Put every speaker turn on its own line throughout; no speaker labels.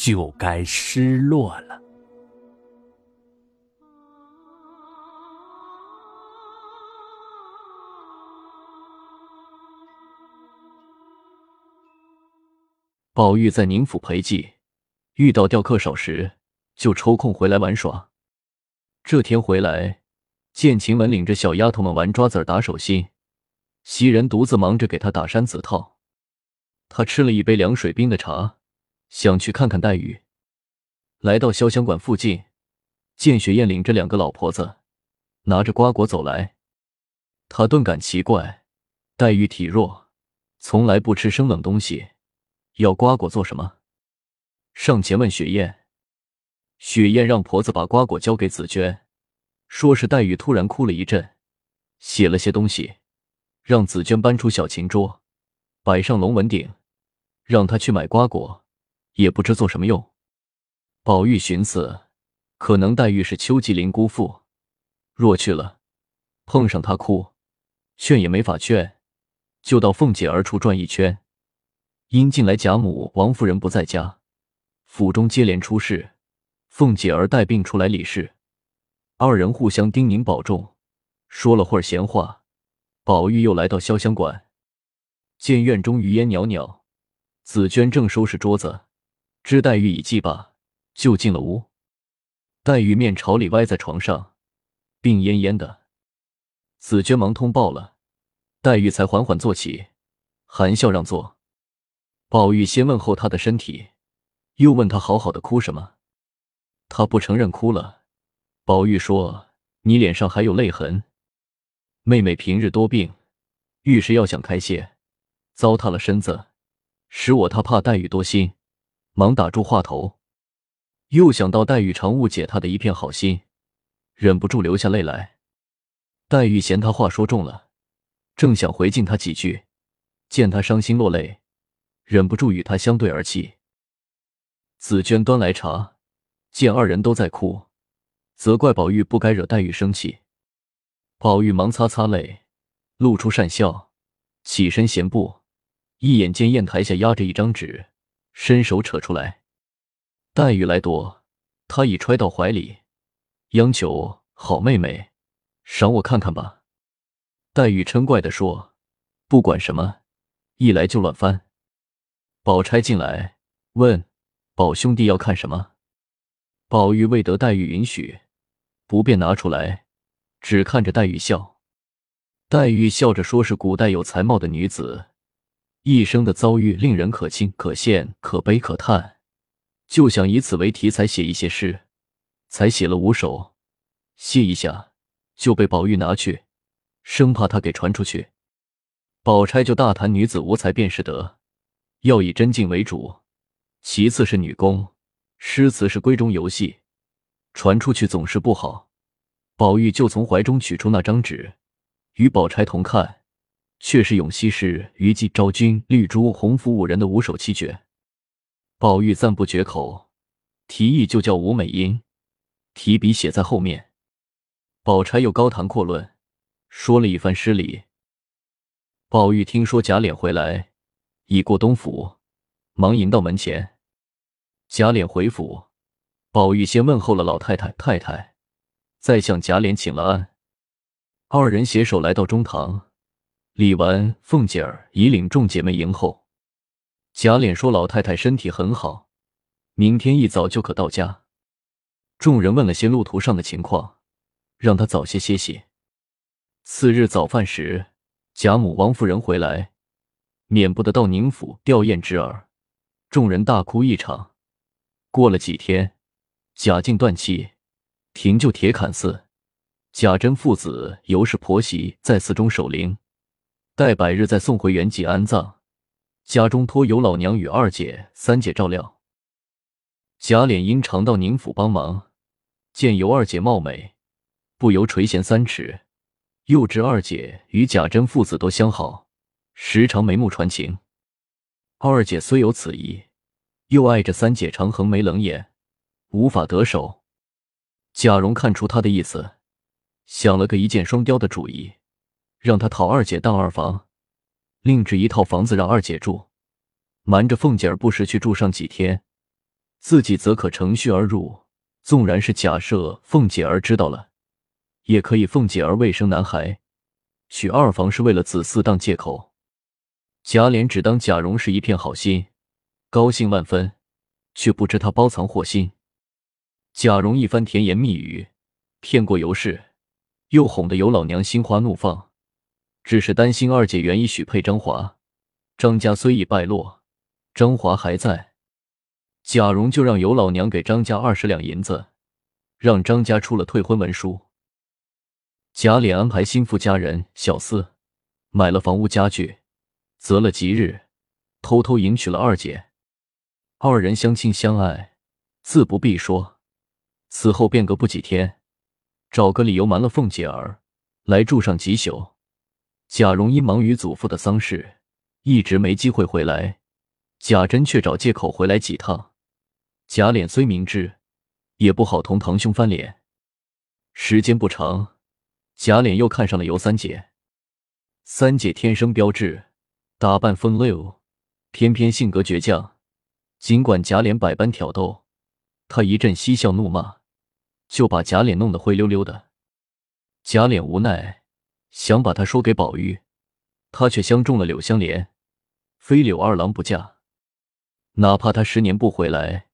就该失落了。
宝玉在宁府陪祭，遇到钓客少时，就抽空回来玩耍。这天回来，见晴雯领着小丫头们玩抓子儿打手心，袭人独自忙着给她打山子套。他吃了一杯凉水冰的茶。想去看看黛玉，来到潇湘馆附近，见雪雁领着两个老婆子拿着瓜果走来，他顿感奇怪。黛玉体弱，从来不吃生冷东西，要瓜果做什么？上前问雪雁，雪雁让婆子把瓜果交给紫娟，说是黛玉突然哭了一阵，写了些东西，让紫娟搬出小琴桌，摆上龙纹鼎，让她去买瓜果。也不知做什么用。宝玉寻思，可能黛玉是邱吉林姑父，若去了，碰上她哭，劝也没法劝，就到凤姐儿处转一圈。因近来贾母、王夫人不在家，府中接连出事，凤姐儿带病出来理事，二人互相叮咛保重，说了会儿闲话，宝玉又来到潇湘馆，见院中余烟袅袅，紫娟正收拾桌子。知黛玉已祭罢，就进了屋。黛玉面朝里歪在床上，病恹恹的。紫娟忙通报了，黛玉才缓缓坐起，含笑让座。宝玉先问候她的身体，又问她好好的哭什么。她不承认哭了。宝玉说：“你脸上还有泪痕。妹妹平日多病，遇事要想开些，糟蹋了身子，使我她怕黛玉多心。”忙打住话头，又想到黛玉常误解他的一片好心，忍不住流下泪来。黛玉嫌他话说重了，正想回敬他几句，见他伤心落泪，忍不住与他相对而泣。紫娟端来茶，见二人都在哭，责怪宝玉不该惹黛玉生气。宝玉忙擦擦泪，露出善笑，起身闲步，一眼见砚台下压着一张纸。伸手扯出来，黛玉来夺，他已揣到怀里，央求好妹妹，赏我看看吧。黛玉嗔怪的说：“不管什么，一来就乱翻。”宝钗进来问：“宝兄弟要看什么？”宝玉未得黛玉允许，不便拿出来，只看着黛玉笑。黛玉笑着说：“是古代有才貌的女子。”一生的遭遇令人可亲、可羡、可悲、可叹，就想以此为题材写一些诗，才写了五首。歇一下，就被宝玉拿去，生怕他给传出去。宝钗就大谈女子无才便是德，要以真境为主，其次是女工，诗词是闺中游戏，传出去总是不好。宝玉就从怀中取出那张纸，与宝钗同看。却是咏西施、虞姬、昭君、绿珠、红拂五人的五首七绝。宝玉赞不绝口，提议就叫吴美英，提笔写在后面。宝钗又高谈阔论，说了一番诗礼。宝玉听说贾琏回来，已过东府，忙迎到门前。贾琏回府，宝玉先问候了老太太、太太，再向贾琏请了安。二人携手来到中堂。李纨、凤姐儿已领众姐妹迎候。贾琏说：“老太太身体很好，明天一早就可到家。”众人问了些路途上的情况，让他早些歇息。次日早饭时，贾母、王夫人回来，免不得到宁府吊唁侄儿，众人大哭一场。过了几天，贾静断气，停就铁槛寺。贾珍父子尤氏婆媳在寺中守灵。待百日再送回原籍安葬，家中托有老娘与二姐、三姐照料。贾琏因常到宁府帮忙，见尤二姐貌美，不由垂涎三尺。又知二姐与贾珍父子都相好，时常眉目传情。二姐虽有此意，又碍着三姐常横眉冷眼，无法得手。贾蓉看出他的意思，想了个一箭双雕的主意，让他讨二姐当二房，另置一套房子让二姐住，瞒着凤姐儿不时去住上几天。自己则可乘虚而入，纵然是假设凤姐儿知道了，也可以凤姐儿未生男孩，娶二房是为了子嗣当借口。贾琏只当贾蓉是一片好心，高兴万分，却不知他包藏祸心。贾蓉一番甜言蜜语，骗过尤氏，又哄得尤老娘心花怒放，只是担心二姐愿意许配张华，张家虽已败落，张华还在。贾蓉就让尤老娘给张家二十两银子，让张家出了退婚文书。贾琏安排心腹家人、小厮买了房屋家具，择了吉日，偷偷迎娶了二姐。二人相亲相爱，自不必说。此后便隔不几天，找个理由瞒了凤姐儿来住上几宿。贾蓉因忙于祖父的丧事，一直没机会回来。贾珍却找借口回来几趟。贾琏虽明知，也不好同堂兄翻脸。时间不长，贾琏又看上了尤三姐。三姐天生标致，打扮风流，偏偏性格倔强。尽管贾琏百般挑逗，她一阵嬉笑怒骂，就把贾琏弄得灰溜溜的。贾琏无奈，想把他说给宝玉，他却相中了柳香莲，非柳二郎不嫁。哪怕他十年不回来。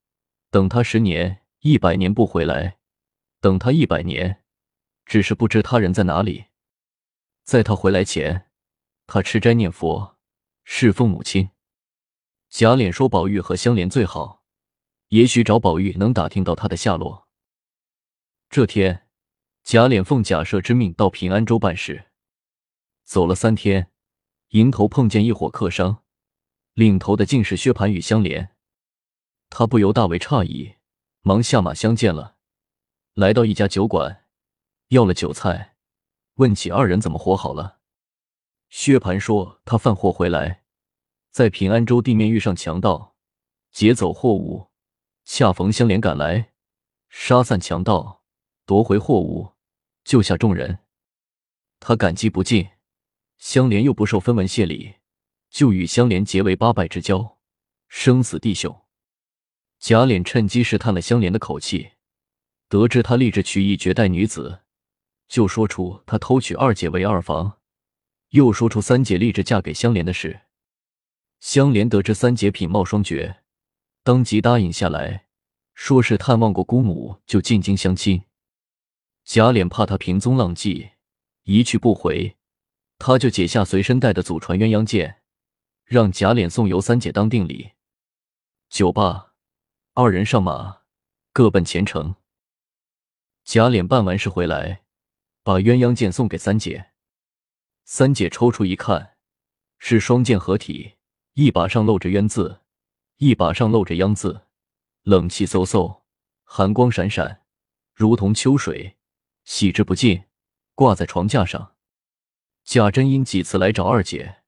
等他十年、一百年不回来，等他一百年，只是不知他人在哪里。在他回来前，他吃斋念佛，侍奉母亲。贾琏说：“宝玉和香莲最好，也许找宝玉能打听到他的下落。”这天，贾琏奉贾赦之命到平安州办事，走了三天，迎头碰见一伙客商，领头的竟是薛蟠与香莲。他不由大为诧异，忙下马相见了。来到一家酒馆，要了酒菜，问起二人怎么活好了。薛蟠说他贩货回来，在平安州地面遇上强盗，劫走货物，恰逢香莲赶来，杀散强盗，夺回货物，救下众人。他感激不尽，香莲又不受分文谢礼，就与香莲结为八拜之交，生死弟兄。贾琏趁机试探了香莲的口气，得知他立志娶一绝代女子，就说出他偷娶二姐为二房，又说出三姐立志嫁给香莲的事。香莲得知三姐品貌双绝，当即答应下来，说是探望过姑母就进京相亲。贾琏怕他平踪浪迹，一去不回，他就解下随身带的祖传鸳鸯剑，让贾琏送尤三姐当定礼。酒吧。二人上马，各奔前程。贾琏办完事回来，把鸳鸯剑送给三姐。三姐抽出一看，是双剑合体，一把上露着鸳字，一把上露着鸯字，冷气飕飕，寒光闪闪，如同秋水，喜之不尽。挂在床架上。贾珍因几次来找二姐，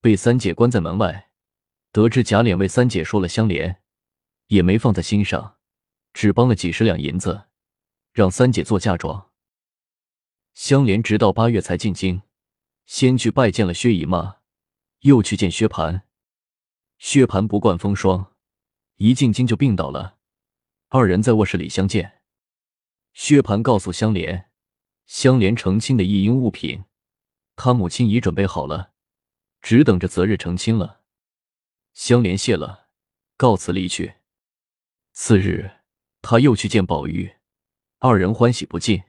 被三姐关在门外，得知贾琏为三姐说了香莲。也没放在心上，只帮了几十两银子，让三姐做嫁妆。香莲直到八月才进京，先去拜见了薛姨妈，又去见薛蟠。薛蟠不惯风霜，一进京就病倒了。二人在卧室里相见，薛蟠告诉香莲，香莲成亲的一应物品，他母亲已准备好了，只等着择日成亲了。香莲谢了，告辞离去。次日，他又去见宝玉，二人欢喜不尽。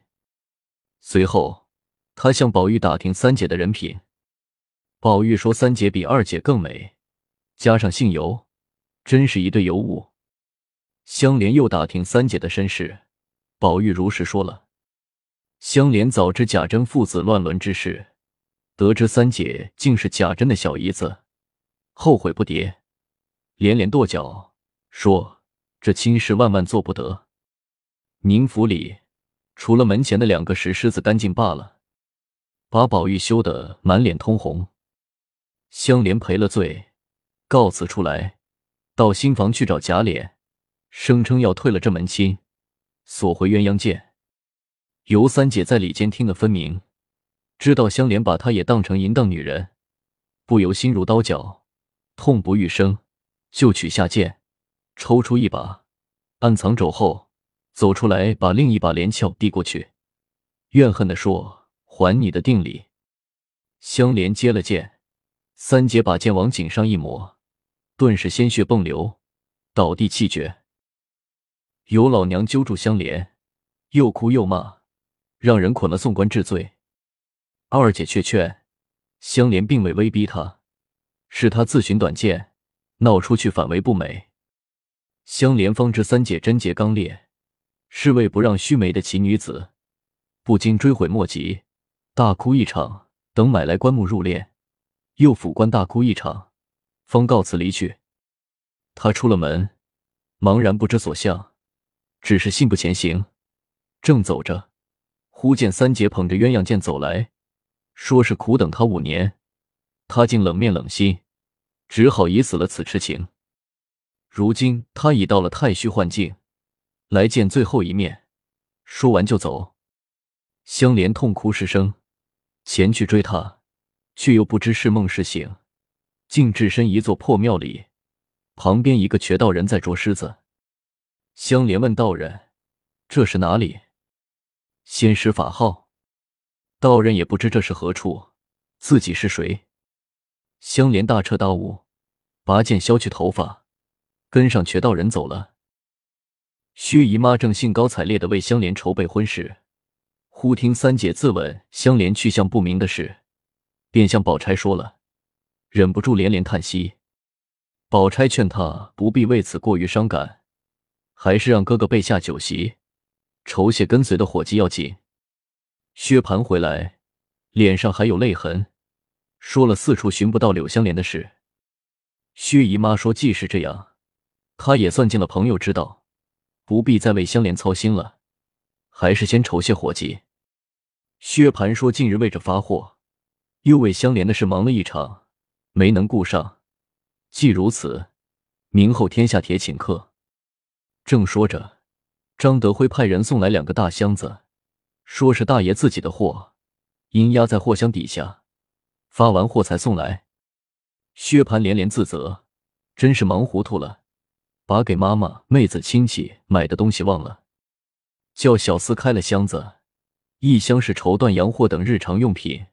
随后，他向宝玉打听三姐的人品。宝玉说三姐比二姐更美，加上姓尤，真是一对尤物。香莲又打听三姐的身世，宝玉如实说了。香莲早知贾珍父子乱伦之事，得知三姐竟是贾珍的小姨子，后悔不迭，连连跺脚说。这亲事万万做不得。宁府里除了门前的两个石狮子干净罢了，把宝玉羞得满脸通红。香莲赔了罪，告辞出来，到新房去找贾琏，声称要退了这门亲，索回鸳鸯剑。尤三姐在里间听得分明，知道香莲把她也当成淫荡女人，不由心如刀绞，痛不欲生，就取下剑，抽出一把，暗藏肘后。走出来，把另一把连鞘递过去，怨恨的说：“还你的定礼。”香莲接了剑，三姐把剑往颈上一抹，顿时鲜血迸流，倒地气绝。尤老娘揪住香莲，又哭又骂，让人捆了送官治罪。二姐却劝香莲，并未威逼她，是她自寻短见，闹出去反为不美。香莲方知三姐贞洁刚烈。是为不让须眉的奇女子，不禁追悔莫及，大哭一场。等买来棺木入殓，又抚棺大哭一场，方告辞离去。他出了门，茫然不知所向，只是信步前行。正走着，忽见三姐捧着鸳鸯剑走来，说是苦等他五年，他竟冷面冷心，只好以死了此痴情。如今他已到了太虚幻境。来见最后一面，说完就走。香莲痛哭失声，前去追他，却又不知是梦是醒，竟置身一座破庙里，旁边一个瘸道人在捉狮子。香莲问道人：“这是哪里？”仙师法号。道人也不知这是何处，自己是谁。香莲大彻大悟，拔剑削去头发，跟上瘸道人走了。薛姨妈正兴高采烈的为香莲筹备婚事，忽听三姐自问香莲去向不明的事，便向宝钗说了，忍不住连连叹息。宝钗劝她不必为此过于伤感，还是让哥哥备下酒席，酬谢跟随的伙计要紧。薛蟠回来，脸上还有泪痕，说了四处寻不到柳香莲的事。薛姨妈说，既是这样，她也算尽了朋友之道。不必再为香莲操心了，还是先酬谢伙计。薛蟠说：“近日为着发货，又为香莲的事忙了一场，没能顾上。既如此，明后天下帖请客。”正说着，张德辉派人送来两个大箱子，说是大爷自己的货，因压在货箱底下，发完货才送来。薛蟠连连自责，真是忙糊涂了。把给妈妈、妹子、亲戚买的东西忘了，叫小厮开了箱子，一箱是绸缎洋货等日常用品，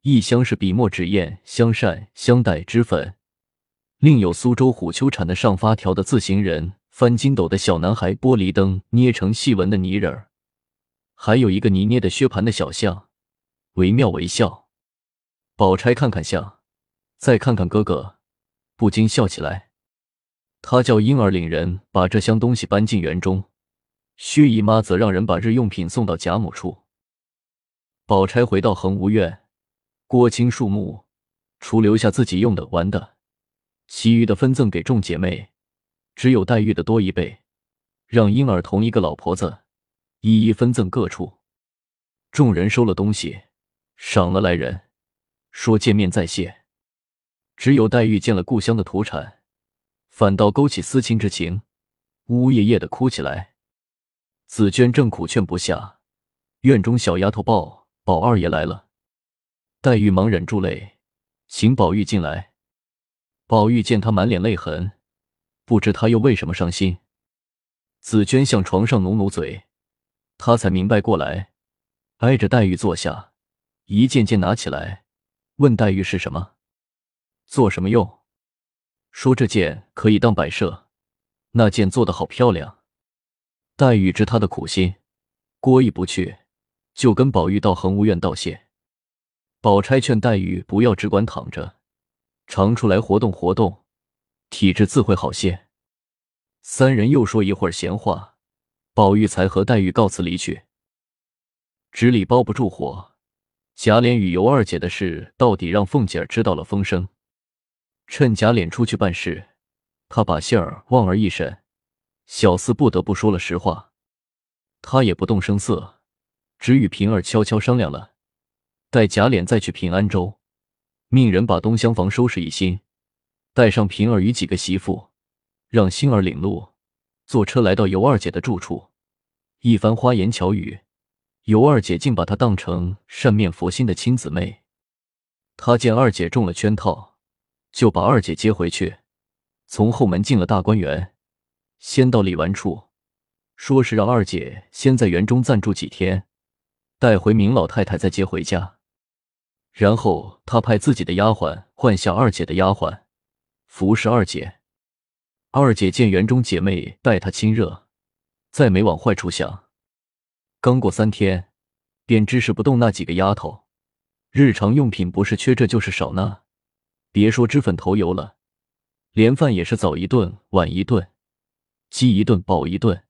一箱是笔墨纸砚、香扇、香袋、脂粉，另有苏州虎丘产的上发条的自行人、翻筋斗的小男孩、玻璃灯捏成细纹的泥人儿，还有一个泥捏的薛蟠的小像，惟妙惟肖。宝钗看看像，再看看哥哥，不禁笑起来。他叫婴儿领人把这箱东西搬进园中，薛姨妈则让人把日用品送到贾母处。宝钗回到恒芜院，郭青树木，除留下自己用的玩的，其余的分赠给众姐妹，只有黛玉的多一倍，让婴儿同一个老婆子一一分赠各处。众人收了东西，赏了来人，说见面再谢。只有黛玉见了故乡的土产。反倒勾起思亲之情，呜呜咽咽的哭起来。紫娟正苦劝不下，院中小丫头报宝二爷来了。黛玉忙忍住泪，请宝玉进来。宝玉见她满脸泪痕，不知她又为什么伤心。紫娟向床上努努嘴，他才明白过来，挨着黛玉坐下，一件件拿起来，问黛玉是什么，做什么用。说这件可以当摆设，那件做的好漂亮。黛玉知他的苦心，过意不去，就跟宝玉到恒芜院道谢。宝钗劝黛玉不要只管躺着，常出来活动活动，体质自会好些。三人又说一会儿闲话，宝玉才和黛玉告辞离去。纸里包不住火，贾琏与尤二姐的事，到底让凤姐儿知道了风声。趁贾琏出去办事，他把信儿、望而一审，小厮不得不说了实话，他也不动声色，只与平儿悄悄商量了，待贾琏再去平安州，命人把东厢房收拾一新，带上平儿与几个媳妇，让星儿领路，坐车来到尤二姐的住处，一番花言巧语，尤二姐竟把她当成善面佛心的亲姊妹。他见二姐中了圈套，就把二姐接回去，从后门进了大观园。先到李纨处，说是让二姐先在园中暂住几天，带回明老太太再接回家。然后他派自己的丫鬟换下二姐的丫鬟，服侍二姐。二姐见园中姐妹待她亲热，再没往坏处想。刚过三天，便支使不动那几个丫头，日常用品不是缺这就是少呢。别说脂粉头油了，连饭也是早一顿晚一顿。饥一顿饱一顿，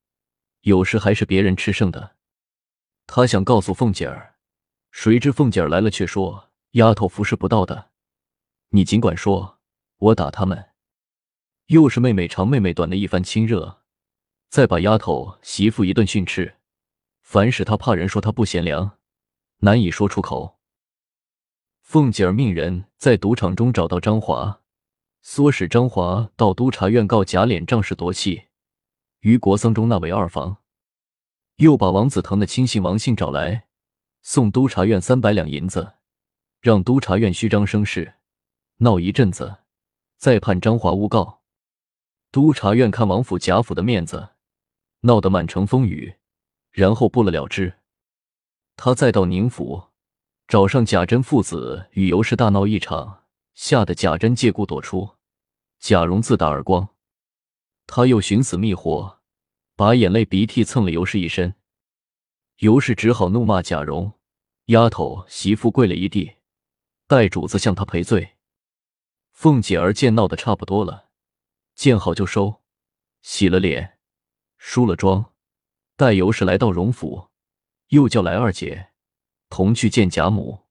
有时还是别人吃剩的。他想告诉凤姐儿，谁知凤姐儿来了，却说：“丫头服侍不到的，你尽管说，我打他们。”又是妹妹长妹妹短的一番亲热，再把丫头媳妇一顿训斥，反使他怕人说他不贤良，难以说出口。凤姐儿命人在赌场中找到张华，唆使张华到督察院告贾琏仗势夺妻。于国僧中纳为二房，又把王子腾的亲信王信找来，送督察院三百两银子，让督察院虚张声势，闹一阵子，再判张华诬告。督察院看王府贾府的面子，闹得满城风雨，然后不了了之。他再到宁府，找上贾珍父子与尤氏大闹一场，吓得贾珍借故躲出，贾蓉自打耳光。他又寻死觅活，把眼泪鼻涕蹭了尤氏一身。尤氏只好怒骂贾蓉：“丫头媳妇跪了一地，代主子向她赔罪。”凤姐儿见闹得差不多了，见好就收，洗了脸，梳了妆，带尤氏来到荣府，又叫来二姐，同去见贾母。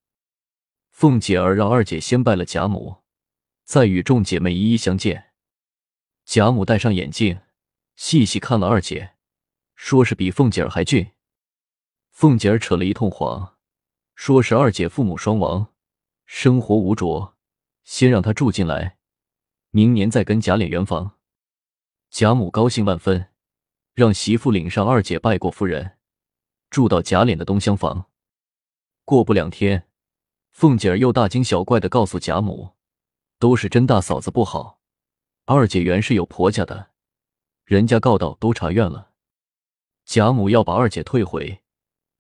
凤姐儿让二姐先拜了贾母，再与众姐妹一一相见。贾母戴上眼镜，细细看了二姐，说是比凤姐儿还俊。凤姐儿扯了一通谎，说是二姐父母双亡，生活无着，先让她住进来，明年再跟贾琏圆房。贾母高兴万分，让媳妇领上二姐拜过夫人，住到贾琏的东厢房。过不两天，凤姐儿又大惊小怪的告诉贾母，都是甄大嫂子不好。二姐原是有婆家的，人家告到都察院了。贾母要把二姐退回，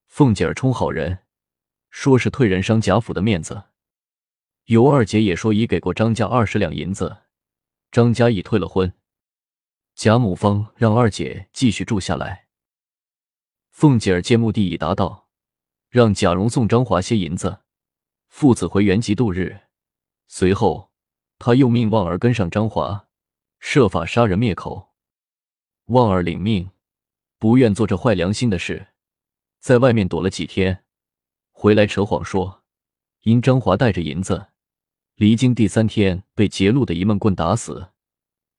凤姐儿充好人，说是退人伤贾府的面子。尤二姐也说已给过张家二十两银子，张家已退了婚。贾母方让二姐继续住下来。凤姐儿见目的已达到，让贾蓉送张华些银子，父子回原籍度日。随后，他又命旺儿跟上张华。设法杀人灭口，旺儿领命，不愿做这坏良心的事，在外面躲了几天，回来扯谎说，因张华带着银子，离京第三天被劫路的一闷棍打死，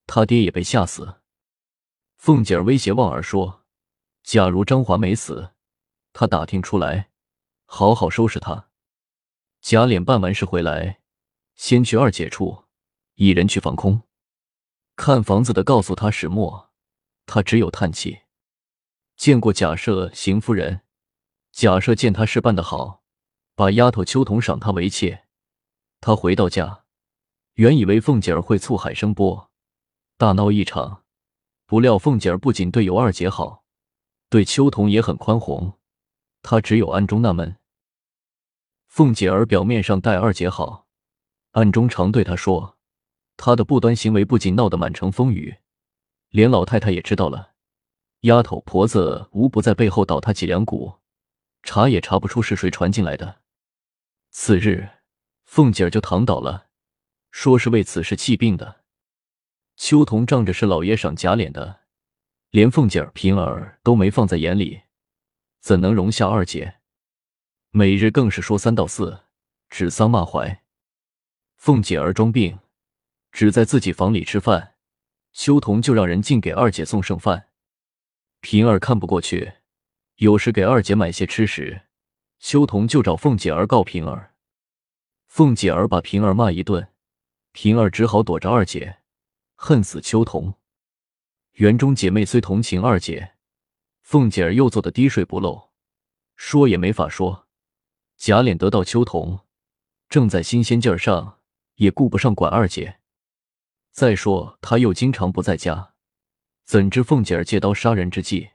他爹也被吓死。凤姐儿威胁旺儿说，假如张华没死，他打听出来，好好收拾他。贾琏办完事回来，先去二姐处，一人去防空。看房子的告诉他始末，他只有叹气。见过贾赦邢夫人，贾赦见他事办得好，把丫头秋桐赏他为妾。他回到家，原以为凤姐儿会醋海生波，大闹一场，不料凤姐儿不仅对尤二姐好，对秋桐也很宽宏。他只有暗中纳闷。凤姐儿表面上待二姐好，暗中常对她说。她的不端行为不仅闹得满城风雨，连老太太也知道了。丫头婆子无不在背后捣她脊梁骨，查也查不出是谁传进来的。次日，凤姐儿就躺倒了，说是为此事气病的。秋桐仗着是老爷赏假脸的，连凤姐儿、平儿都没放在眼里，怎能容下二姐？每日更是说三道四，指桑骂槐。凤姐儿装病。只在自己房里吃饭，秋桐就让人进给二姐送剩饭。平儿看不过去，有时给二姐买些吃食，秋桐就找凤姐儿告平儿。凤姐儿把平儿骂一顿，平儿只好躲着二姐，恨死秋桐。园中姐妹虽同情二姐，凤姐儿又做的滴水不漏，说也没法说。贾琏得到秋桐，正在新鲜劲儿上，也顾不上管二姐。再说他又经常不在家，怎知凤姐儿借刀杀人之计？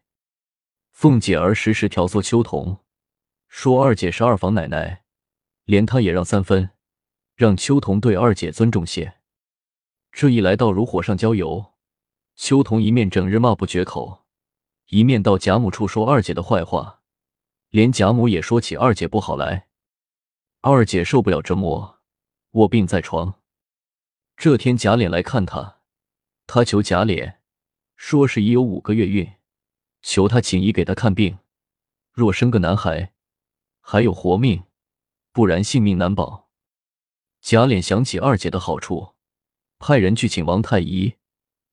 凤姐儿时时挑唆秋桐，说二姐是二房奶奶。连他也让三分，让秋桐对二姐尊重些。这一来，倒如火上浇油。秋桐一面整日骂不绝口，一面到贾母处说二姐的坏话，连贾母也说起二姐不好来。二姐受不了折磨，卧病在床。这天贾琏来看她，她求贾琏，说是已有五个月孕，求他请医给她看病，若生个男孩，还有活命。不然性命难保。贾琏想起二姐的好处，派人去请王太医。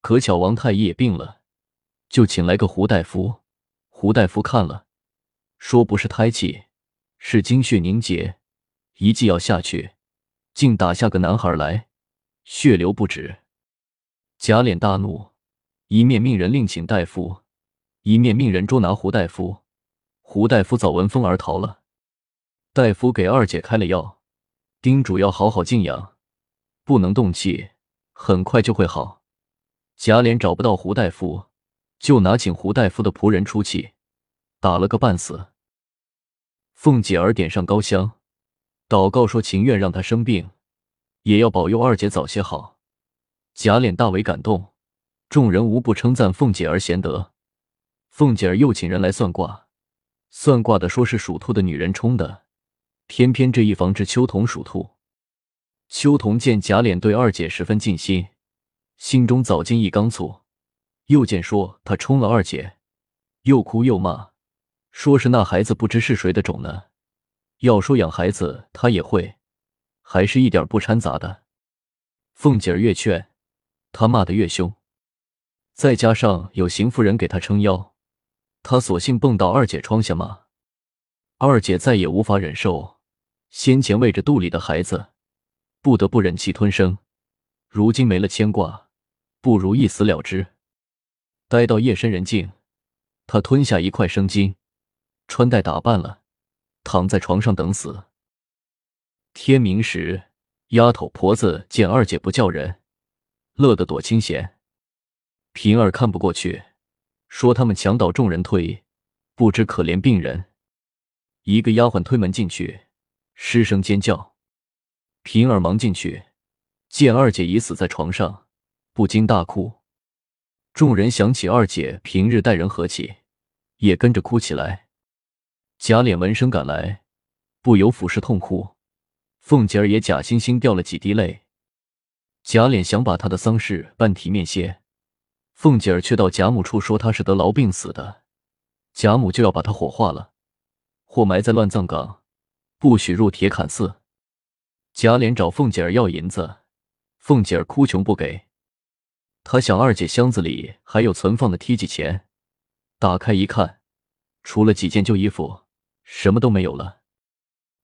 可巧王太医也病了，就请来个胡大夫。胡大夫看了，说不是胎气，是精血凝结。一剂药下去，竟打下个男孩来，血流不止。贾琏大怒，一面命人另请大夫，一面命人捉拿胡大夫。胡大夫早闻风而逃了。大夫给二姐开了药，叮嘱要好好静养，不能动气，很快就会好。贾琏找不到胡大夫，就拿请胡大夫的仆人出气，打了个半死。凤姐儿点上高香，祷告说情愿让他生病，也要保佑二姐早些好。贾琏大为感动，众人无不称赞凤姐儿贤德。凤姐儿又请人来算卦，算卦的说是属兔的女人冲的。偏偏这一房是秋桐属兔，秋桐见贾琏对二姐十分尽心，心中早进一缸醋。又见说他冲了二姐，又哭又骂，说是那孩子不知是谁的种呢。要说养孩子，他也会，还是一点不掺杂的。凤姐儿越劝，他骂得越凶。再加上有邢夫人给他撑腰，他索性蹦到二姐窗下骂。二姐再也无法忍受。先前为着肚里的孩子，不得不忍气吞声，如今没了牵挂，不如一死了之。待到夜深人静，他吞下一块生筋，穿戴打扮了，躺在床上等死。天明时，丫头婆子见二姐不叫人，乐得躲清闲。平儿看不过去，说他们强盗众人推，不知可怜病人。一个丫鬟推门进去。失声尖叫，平儿忙进去，见二姐已死在床上，不禁大哭。众人想起二姐平日待人和气，也跟着哭起来。贾琏闻声赶来，不由俯视痛哭。凤姐儿也假惺惺掉了几滴泪。贾琏想把他的丧事办体面些，凤姐儿却到贾母处说他是得痨病死的，贾母就要把他火化了，或埋在乱葬岗。不许入铁槛寺。贾琏找凤姐儿要银子，凤姐儿哭穷不给。他想二姐箱子里还有存放的梯级钱，打开一看，除了几件旧衣服，什么都没有了。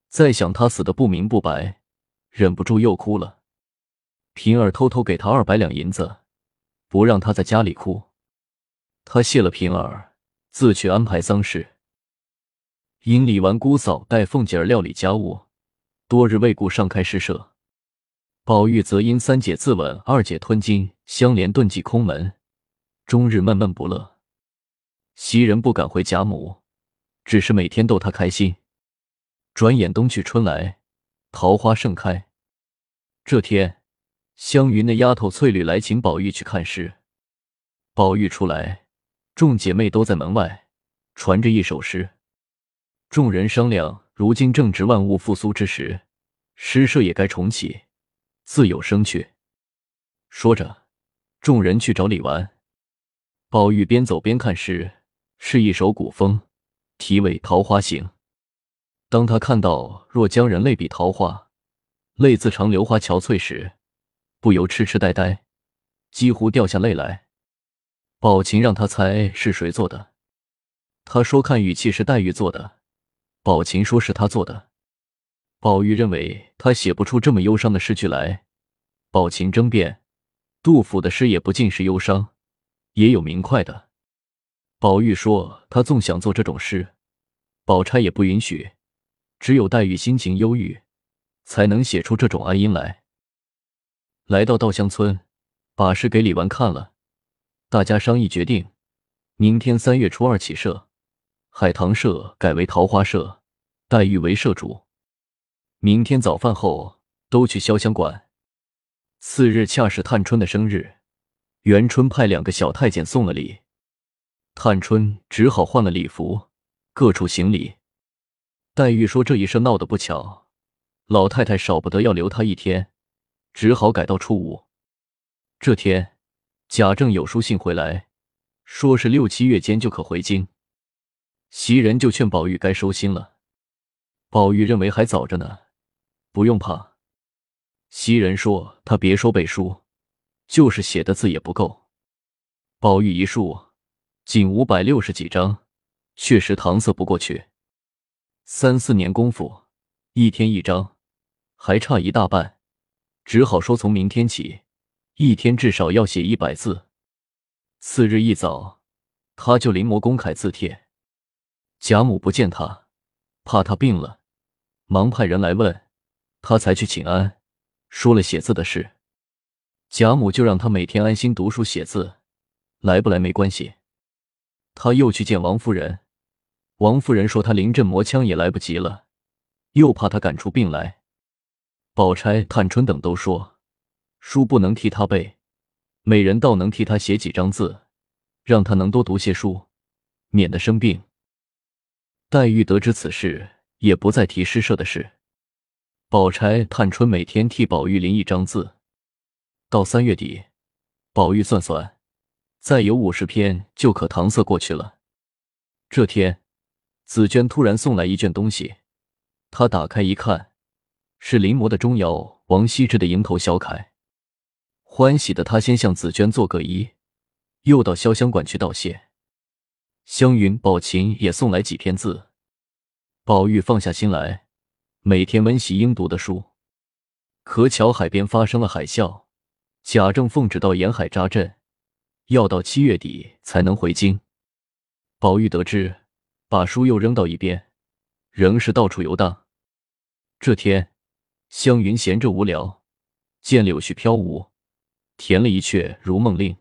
再想他死的不明不白，忍不住又哭了。平儿偷偷给他二百两银子，不让他在家里哭。他谢了平儿，自去安排丧事。因李纨姑嫂带凤姐儿料理家务，多日未顾上开诗社。宝玉则因三姐自刎，二姐吞金，相连遁迹空门，终日闷闷不乐。袭人不敢回贾母，只是每天逗她开心。转眼冬去春来，桃花盛开。这天，湘云的丫头翠缕来请宝玉去看诗。宝玉出来，众姐妹都在门外传着一首诗。众人商量，如今正值万物复苏之时，诗社也该重启，自有生趣。说着，众人去找李纨。宝玉边走边看诗，是一首古风，题为《桃花行》。当他看到“若将人类比桃花，泪自长流花憔悴”时，不由痴痴呆呆，几乎掉下泪来。宝琴让他猜是谁做的。他说看语气是黛玉做的，宝琴说是他做的。宝玉认为他写不出这么忧伤的诗句来。宝琴争辩，杜甫的诗也不尽是忧伤，也有明快的。宝玉说他纵想做这种诗，宝钗也不允许，只有黛玉心情忧郁，才能写出这种哀音来。来到稻香村，把诗给李纨看了，大家商议决定，明天三月初二起社，海棠社改为桃花社，黛玉为社主。明天早饭后都去潇湘馆。次日恰是探春的生日，元春派两个小太监送了礼，探春只好换了礼服，各处行礼。黛玉说这一事闹得不巧，老太太少不得要留她一天，只好改到初五。这天贾政有书信回来，说是六七月间就可回京。袭人就劝宝玉该收心了，宝玉认为还早着呢，不用怕。袭人说：“他别说背书，就是写的字也不够。”宝玉一数，仅五百六十几张，确实搪塞不过去。三四年功夫，一天一张，还差一大半，只好说从明天起，一天至少要写一百字。次日一早，他就临摹公楷字帖。贾母不见他，怕他病了，忙派人来问，他才去请安。说了写字的事，贾母就让他每天安心读书写字，来不来没关系。他又去见王夫人，王夫人说他临阵磨枪也来不及了，又怕他赶出病来。宝钗、探春等都说，书不能替他背，美人倒能替他写几张字，让他能多读些书，免得生病。黛玉得知此事，也不再提诗社的事。宝钗、探春每天替宝玉临一张字，到三月底，宝玉算算，再有五十篇就可搪塞过去了。这天，紫娟突然送来一卷东西，他打开一看，是临摹的钟繇、王羲之的蝇头小楷。欢喜的他先向紫娟做个揖，又到潇湘馆去道谢。湘云、宝琴也送来几篇字，宝玉放下心来。每天温习应读的书，可巧海边发生了海啸，贾政奉旨到沿海扎镇，要到七月底才能回京。宝玉得知，把书又扔到一边，仍是到处游荡。这天，湘云闲着无聊，见柳絮飘舞，填了一阙《如梦令》，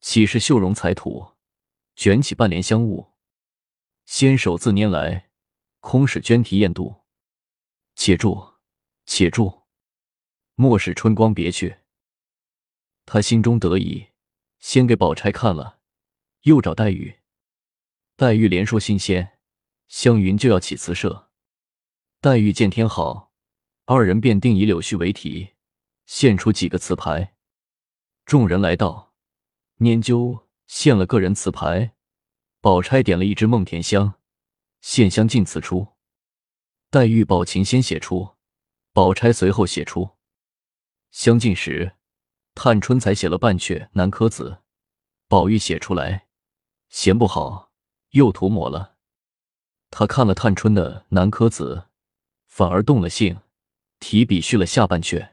岂是绣绒彩土，卷起半帘香雾，纤手自拈来，空使娟题艳度。且住，且住，莫使春光别去。他心中得意，先给宝钗看了，又找黛玉。黛玉连说新鲜，湘云就要起词社。黛玉见天好，二人便定以柳絮为题，献出几个词牌。众人来到，研究献了个人词牌。宝钗点了一支梦甜香，献香进词出。黛玉、宝琴先写出，宝钗随后写出。相近时，探春才写了半阙《南柯子》，宝玉写出来，嫌不好，又涂抹了。他看了探春的《南柯子》，反而动了兴，提笔续了下半阙。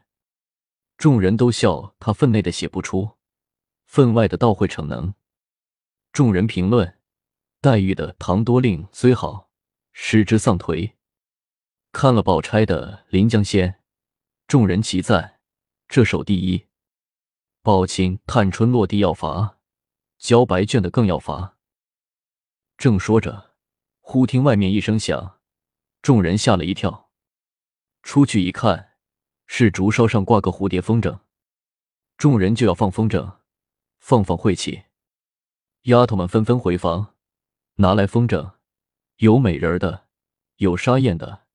众人都笑他分内的写不出，分外的倒会逞能。众人评论黛玉的《唐多令》虽好，失之丧颓。看了宝钗的《临江仙》，众人齐赞这首第一。宝琴、探春落地要罚，交白卷的更要罚。正说着，忽听外面一声响，众人吓了一跳，出去一看，是竹梢上挂个蝴蝶风筝，众人就要放风筝，放放晦气。丫头们纷纷回房拿来风筝，有美人的，有沙燕的。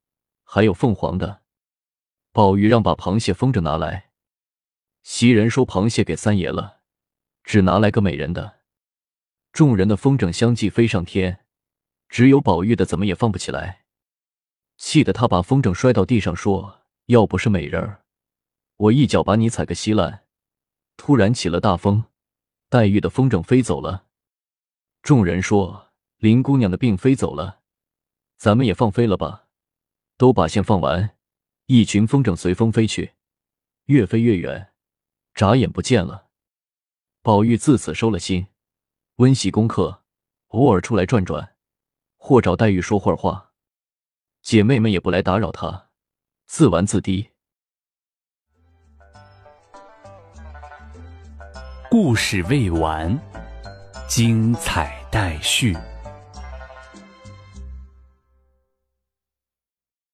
还有凤凰的，宝玉让把螃蟹风筝拿来。袭人说螃蟹给三爷了，只拿来个美人的。众人的风筝相继飞上天，只有宝玉的怎么也放不起来，气得他把风筝摔到地上，说：“要不是美人儿，我一脚把你踩个稀烂。”突然起了大风，黛玉的风筝飞走了。众人说：“林姑娘的病飞走了，咱们也放飞了吧。都把线放完，一群风筝随风飞去，越飞越远，眨眼不见了。宝玉自此收了心，温习功课，偶尔出来转转，或找黛玉说会儿话。姐妹们也不来打扰他，自玩自滴。
故事未完，精彩待续。